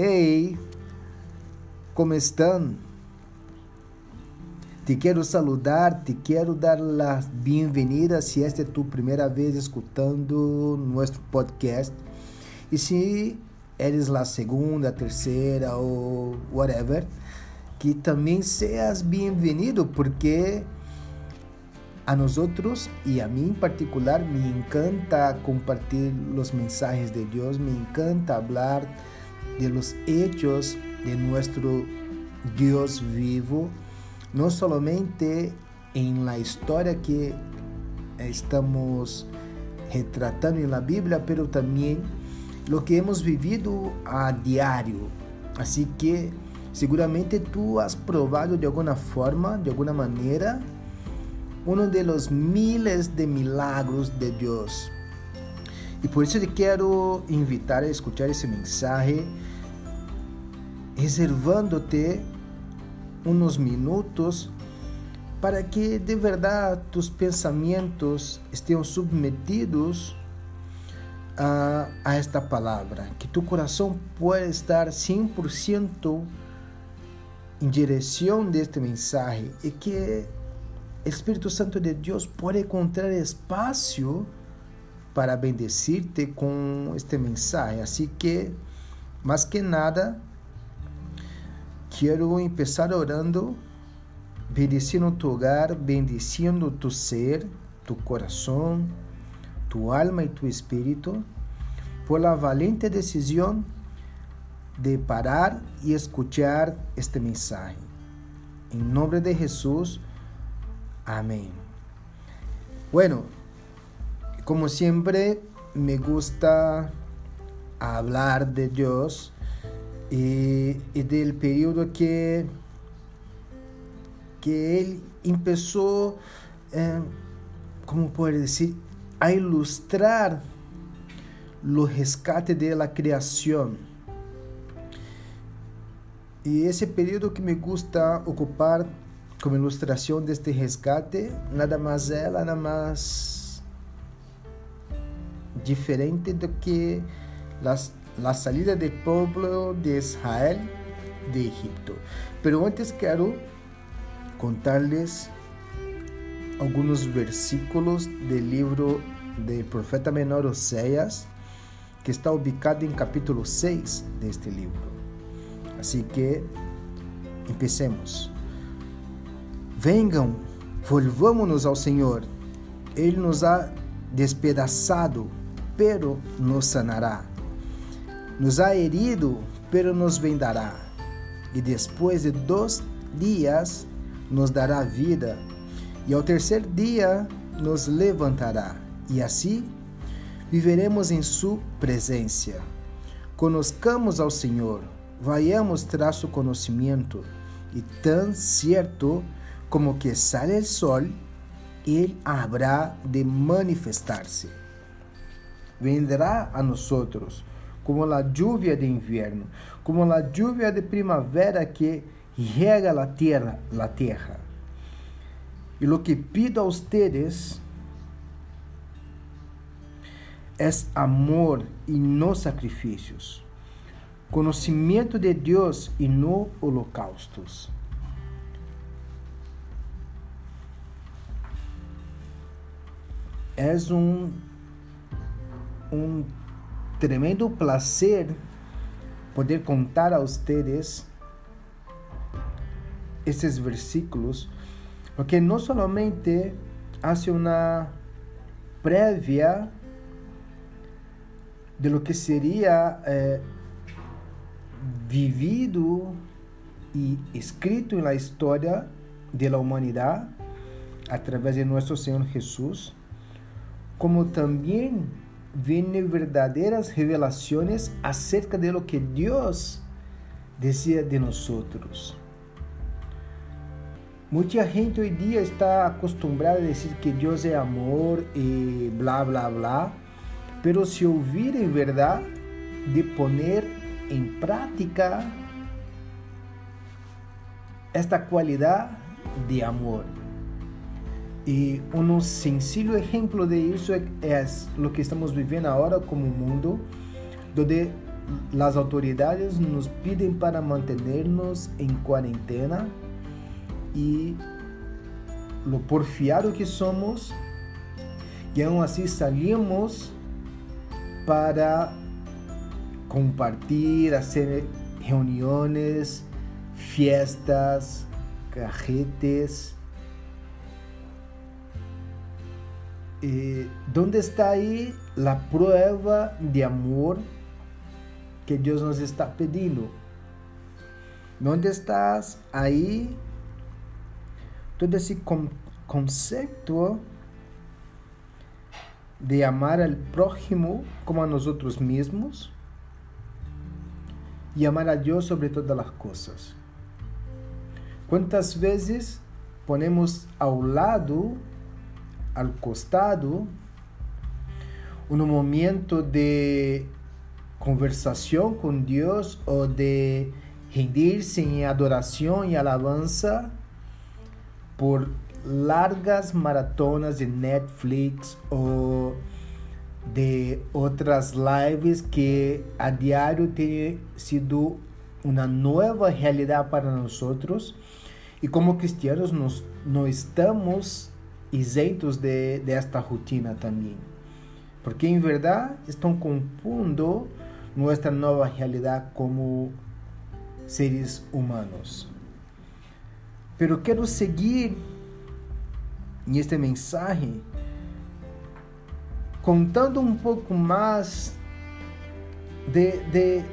Hey, ¿cómo están? Te quero saludar, te quero dar la bienvenida si esta é tu primeira vez escutando nosso podcast. E se eres la segunda, terceira ou whatever, que também seas bem-vindo, porque a nosotros y a mí en particular me encanta compartir los mensajes de Dios, me encanta hablar de los hechos de nuestro Dios vivo, no solamente en la historia que estamos retratando en la Biblia, pero también lo que hemos vivido a diario. Así que seguramente tú has probado de alguna forma, de alguna manera, uno de los miles de milagros de Dios. Y por eso te quiero invitar a escuchar ese mensaje, reservándote unos minutos para que de verdad tus pensamientos estén submetidos a, a esta palabra, que tu corazón pueda estar 100% en dirección de este mensaje y que Espírito Santo de Deus pode encontrar espaço para bendecir-te com este mensagem. Assim que, mais que nada, quero começar orando, bendicindo tu hogar, bendicindo tu ser, tu coração, tu alma e tu espírito, por la valente decisão de parar e escuchar este mensagem. Em nome de Jesus, Amén. Bueno, como siempre me gusta hablar de Dios y, del periodo que, que Él empezó, eh, ¿cómo puedo decir?, a ilustrar los rescates de la creación. Y ese periodo que me gusta ocupar como ilustração deste resgate, nada mais é, nada mais diferente do que la salida do povo de Israel de Egipto. Pero antes quero contar-lhes alguns versículos do livro do profeta menor Oséias, que está ubicado em capítulo 6 deste livro. Assim que, empecemos. Venham, volvamos-nos ao Senhor. Ele nos ha despedaçado, pero nos sanará. Nos ha herido, pero nos vendará. E depois de dois dias nos dará vida. E ao terceiro dia nos levantará. E assim viveremos em Sua presença. Conozcamos ao Senhor, vayamos tras su conhecimento, e tão certo como que sale el sol, Él habrá de manifestarse. Vendrá a nosotros como la lluvia de invierno, como la lluvia de primavera que riega la tierra, la tierra. Y lo que pido a ustedes es amor y no sacrificios, conocimiento de Dios y no holocaustos. é um, um tremendo prazer poder contar a vocês esses versículos, porque não somente hace uma prévia de lo que seria eh, vivido e escrito na história da humanidade através de nosso Senhor Jesus, como também vienen verdadeiras revelações acerca de lo que Deus decía de nosotros. Muita gente hoje dia está acostumbrada a dizer que Deus é amor e blá blá blá, pero se ouvir em verdade, de poner em prática esta qualidade de amor. E um sencillo ejemplo de isso é, é o que estamos vivendo agora como mundo, onde las autoridades nos piden para mantenernos en cuarentena y lo porfiado que somos, y aún así salimos para compartir, hacer reuniones, fiestas, cajetes. Eh, ¿Dónde está ahí la prueba de amor que Dios nos está pedindo? ¿Dónde estás aí? Todo esse conceito de amar al prójimo como a nosotros mismos e amar a Deus sobre todas as coisas. Quantas vezes ponemos ao lado, ao costado, um momento de conversação com Deus ou de rendir-se em adoração e alabança por largas maratonas de Netflix ou de outras lives que a diário tem sido uma nova realidade para nós e como cristianos nós não estamos isentos de desta rotina também porque em verdade estão compondo nossa nova realidade como seres humanos. Pero quero seguir neste mensagem contando um pouco mais de, de,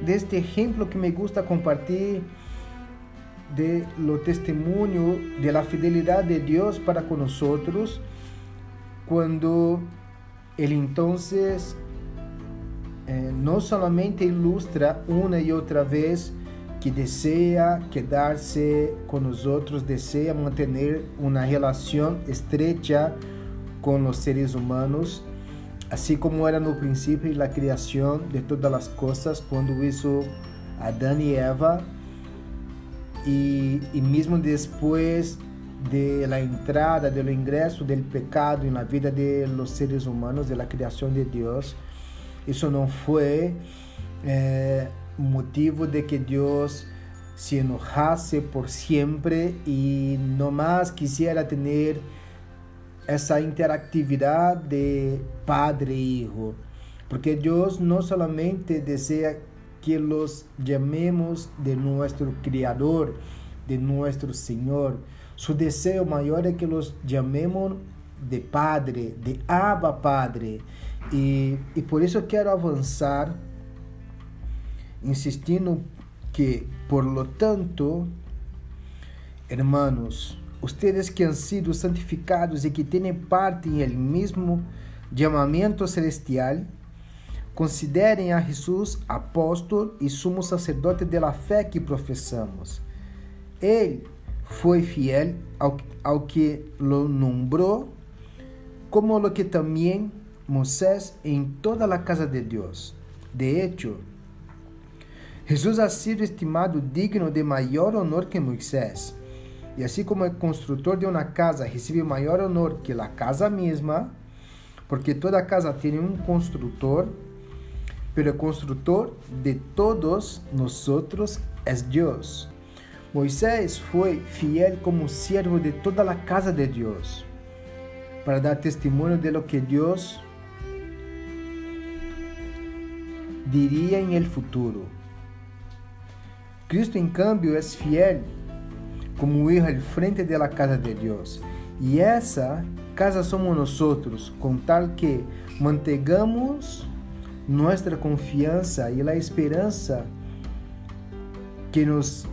deste exemplo que me gusta compartilhar de lo testemunho de la fidelidade de Deus para com nós quando ele então eh, não somente ilustra uma e outra vez que deseja quedar-se com os outros, deseja manter uma relação estreita com os seres humanos, assim como era no princípio da criação de todas as coisas, quando hizo Adão e Eva, e, e mesmo depois de la entrada, do ingresso do pecado na vida de los seres humanos, de la criação de Deus, isso não foi eh, motivo de que Deus se enojase por sempre e no más quisiera ter essa interatividade de padre e hijo. Porque Deus não solamente deseja que los llamemos de nuestro Criador, de nuestro Senhor. Su deseo maior é que los llamemos de Padre, de Abba Padre. E, e por isso quero avançar, insistindo que, por lo tanto, hermanos, ustedes que han sido santificados e que têm parte em el mesmo chamamento celestial, considerem a Jesus apóstolo e sumo sacerdote da fé que professamos. Ele foi fiel ao, ao que lo nombrou, como lo que também Moisés em toda a casa de Deus. De hecho, Jesus ha sido estimado digno de maior honor que Moisés. E assim como o construtor de uma casa recebe maior honor que a casa mesma, porque toda casa tem um construtor, pero el constructor de todos nosotros es Dios. Moisés foi fiel como siervo de toda a casa de Deus, para dar testemunho de lo que Deus diria em el futuro. Cristo, em cambio, é fiel como hijo al frente de la casa de Deus. E essa casa somos nós, com tal que mantengamos nossa confiança e a esperança que nos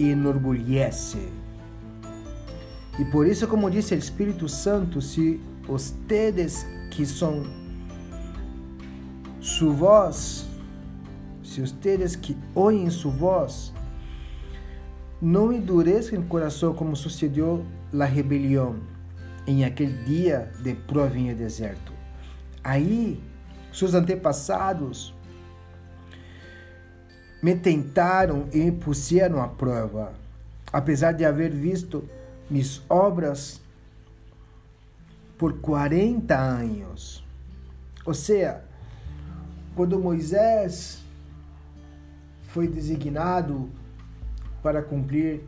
enorgulhece. E por isso, como disse o Espírito Santo, se ustedes que são sua voz, se ustedes que oem sua voz, não endureçam o coração como sucedeu a rebelião em aquele dia de prova em deserto. Aí seus antepassados me tentaram e me puseram à prova, apesar de haver visto minhas obras por 40 anos. Ou seja, quando Moisés foi designado para cumprir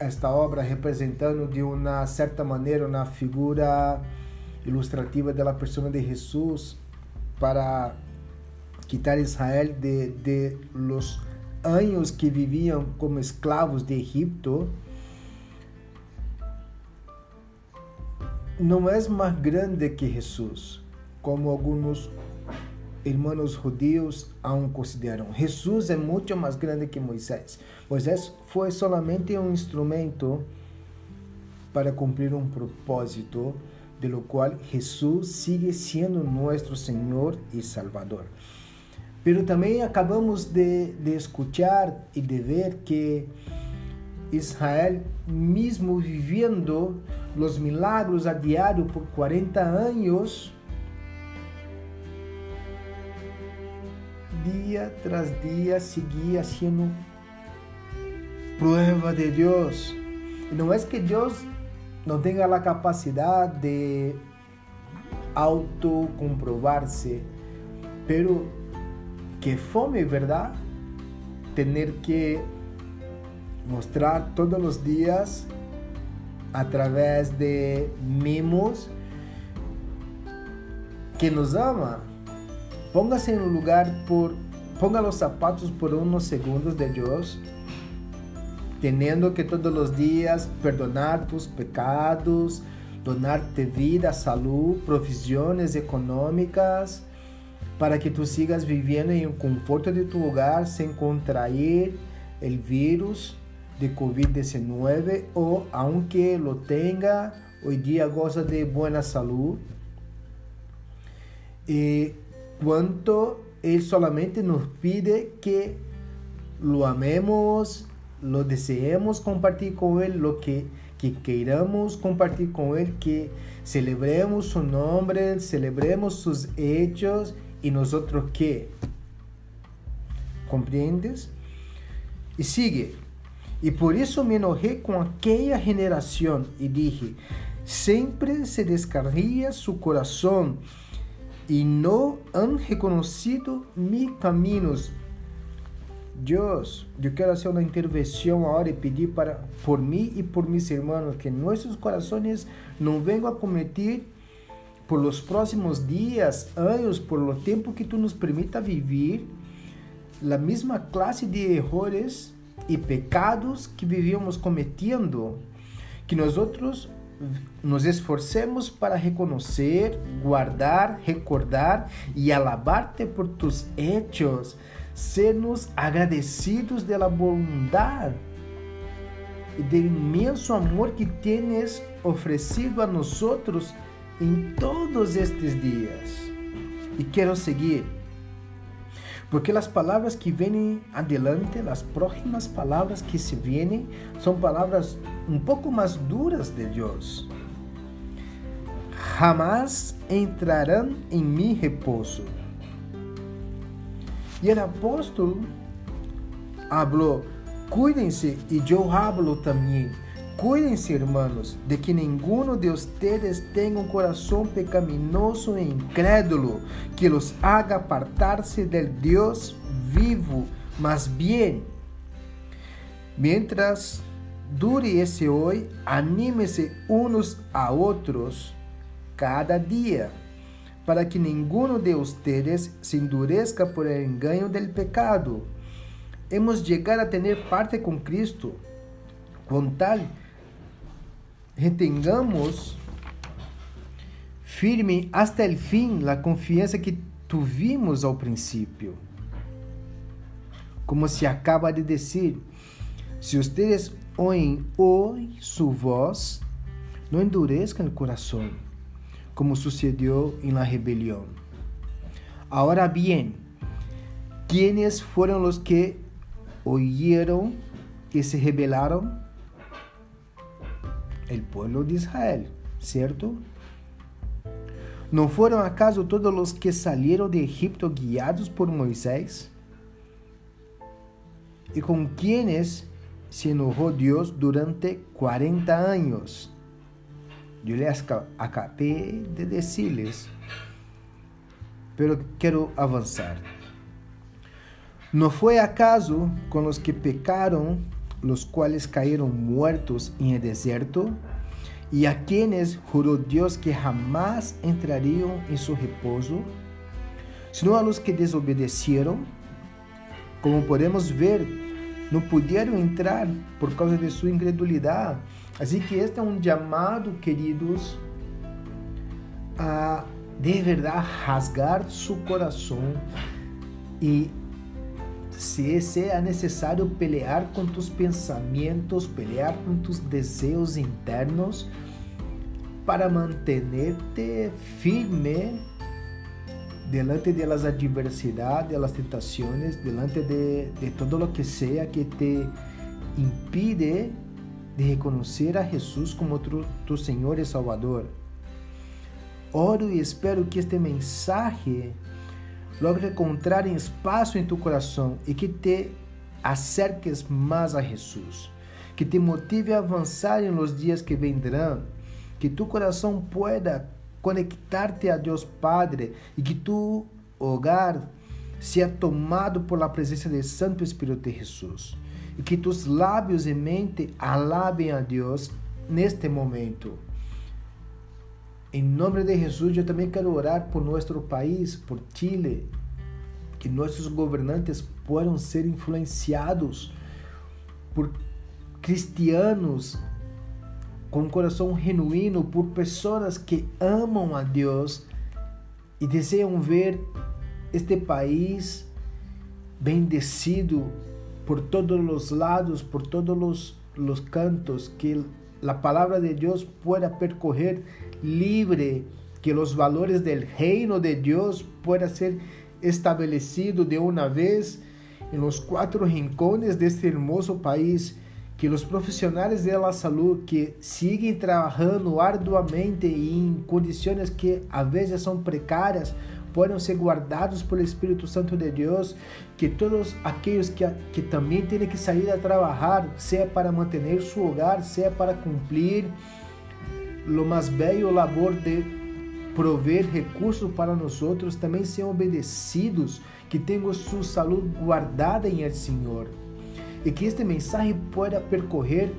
esta obra representando de uma certa maneira uma figura ilustrativa da pessoa de Jesus para quitar Israel de, de los anos que viviam como escravos de Egipto, não é mais grande que Jesus, como alguns irmãos judios aún consideram. Jesus é muito mais grande que Moisés. Moisés foi solamente um instrumento para cumprir um propósito, de lo qual Jesus sigue sendo nosso Senhor e Salvador. Pero também acabamos de, de escuchar e de ver que Israel, mesmo vivendo os milagros a diário por 40 anos, dia tras dia seguia sendo prova de Deus. E não é que Deus não tenha a capacidade de autocomprovar-se, pero que fome, verdade? Ter que mostrar todos os dias através de mimos que nos ama. Póngase no lugar por ponga os sapatos por uns segundos de Deus, tendo que todos os dias perdonar tus pecados, donar-te vida, saúde, provisões econômicas, para que tu sigas vivendo em um conforto de tu hogar sem contrair o vírus de COVID-19 ou, aunque lo tenga, hoje dia goza de boa saúde. E quanto Ele solamente nos pide que lo amemos, lo deseemos compartir com Ele, lo que, que queiramos compartir com Ele, que celebremos su nome, celebremos sus hechos ¿Y nosotros qué? ¿Comprendes? Y sigue. Y por eso me enojé con aquella generación y dije, siempre se descarría su corazón y no han reconocido mis caminos. Dios, yo quiero hacer una intervención ahora y pedir para, por mí y por mis hermanos que nuestros corazones no vengan a cometer por los próximos dias, anos, por o tempo que tu nos permita viver, a mesma classe de errores e pecados que vivíamos cometendo, que nós nos esforcemos para reconhecer, guardar, recordar e alabar-te por tus hechos, sermos agradecidos de la bondade e do imenso amor que tienes oferecido a nós outros em todos estes dias. E quero seguir, porque as palavras que vêm adelante, as próximas palavras que se vêm, são palavras um pouco mais duras de Deus. Jamás entrarão em mi repouso. E o apóstolo falou: cuidem-se, e eu hablo também Cuídense, hermanos, de que ninguno de ustedes tenga un corazón pecaminoso e incrédulo que los haga apartarse del Dios vivo. Más bien, mientras dure ese hoy, anímese unos a otros cada día, para que ninguno de ustedes se endurezca por el engaño del pecado. Hemos llegado a tener parte con Cristo, con tal retengamos firme hasta el fim a confiança que tuvimos ao princípio. Como se acaba de dizer, se ustedes oem hoy su voz, não endurezcan o coração, como sucedeu em la rebelião. Ahora bien, ¿quiénes foram os que oyeron e se rebelaram? el pueblo de Israel, ¿cierto? ¿No fueron acaso todos los que salieron de Egipto guiados por Moisés? ¿Y con quienes se enojó Dios durante 40 años? Les acabé de decirles, pero quiero avanzar. ¿No fue acaso con los que pecaron, los cuales cayeron muertos en el desierto? Y a quienes juró Dios que jamás entrarían en su reposo, sino a los que desobedecieron, como podemos ver, no pudieron entrar por causa de su incredulidad. Así que este es un llamado, queridos, a de verdad rasgar su corazón y si sea necesario pelear con tus pensamientos, pelear con tus deseos internos para mantenerte firme delante de las adversidades, de las tentaciones, delante de, de todo lo que sea que te impide de reconocer a Jesús como tu Senhor e Salvador. Oro e espero que este mensaje logre encontrar espaço em tu coração e que te acerques mais a Jesus, que te motive a avançar em los dias que vendrão, que tu coração pueda conectar-te a Deus Padre e que tu hogar seja tomado por la presença do Santo Espírito de Jesus e que tus lábios e mente alabem a Deus neste momento. Em nome de Jesus, eu também quero orar por nosso país, por Chile, que nossos governantes possam ser influenciados por cristianos com um coração genuíno, por pessoas que amam a Deus e desejam ver este país bendecido por todos os lados, por todos os, os cantos, que a palavra de Deus pueda percorrer livre, que os valores do reino de Deus pueda ser estabelecido de uma vez em los quatro rincones deste hermoso país que os profissionais da saúde que seguem trabalhando arduamente em condições que às vezes são precárias possam ser guardados pelo Espírito Santo de Deus, que todos aqueles que, que também têm que sair a trabalhar, seja para manter seu hogar, seja para cumprir o mais belo labor de prover recursos para nós outros, também sejam obedecidos, que tenham sua saúde guardada em el Senhor e que este mensaje pueda percorrer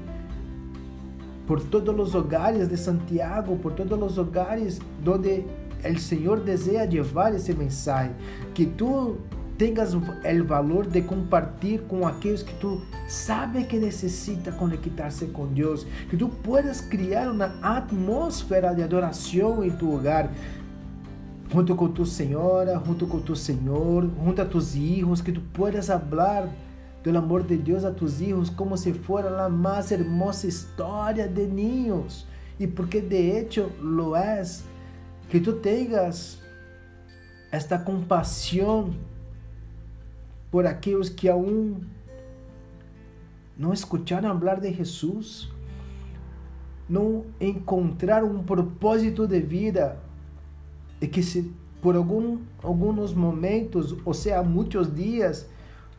por todos os hogares de Santiago, por todos os hogares onde o Senhor deseja levar esse mensagem, que tu tenhas o valor de compartilhar com aqueles que tu sabes que necessita conectar-se com Deus, que tu puedas criar uma atmosfera de adoração em tu hogar, junto com tu senhora, junto com tu senhor, junto a tus hijos, que tu puedas falar del amor de Dios a tus hijos como si fuera la más hermosa historia de niños. Y porque de hecho lo es, que tú tengas esta compasión por aquellos que aún no escucharon hablar de Jesús, no encontraron un propósito de vida y que por algum, algunos momentos, o sea, muchos días,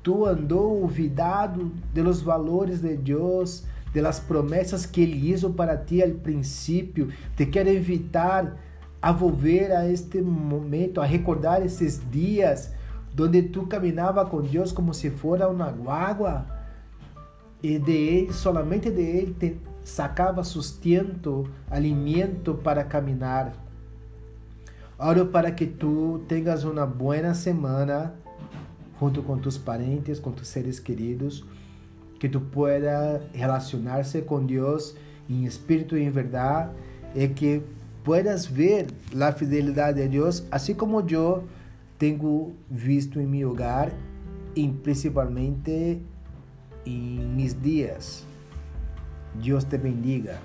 Tu andou olvidado de los valores de Deus, de las promessas que Ele hizo para ti al princípio. Te quero invitar a volver a este momento, a recordar esses dias donde tu caminhava com Deus como se fora uma guagua e de Ele, solamente de Ele, te sacava sustento, alimento para caminhar. Oro para que tu tenhas uma boa semana junto com tus parentes, com tus seres queridos, que tu pueda relacionarse con Dios en espíritu y en verdad, y que puedas ver la fidelidad de Dios, así como yo tengo visto en mi hogar y principalmente en mis días. Dios te bendiga.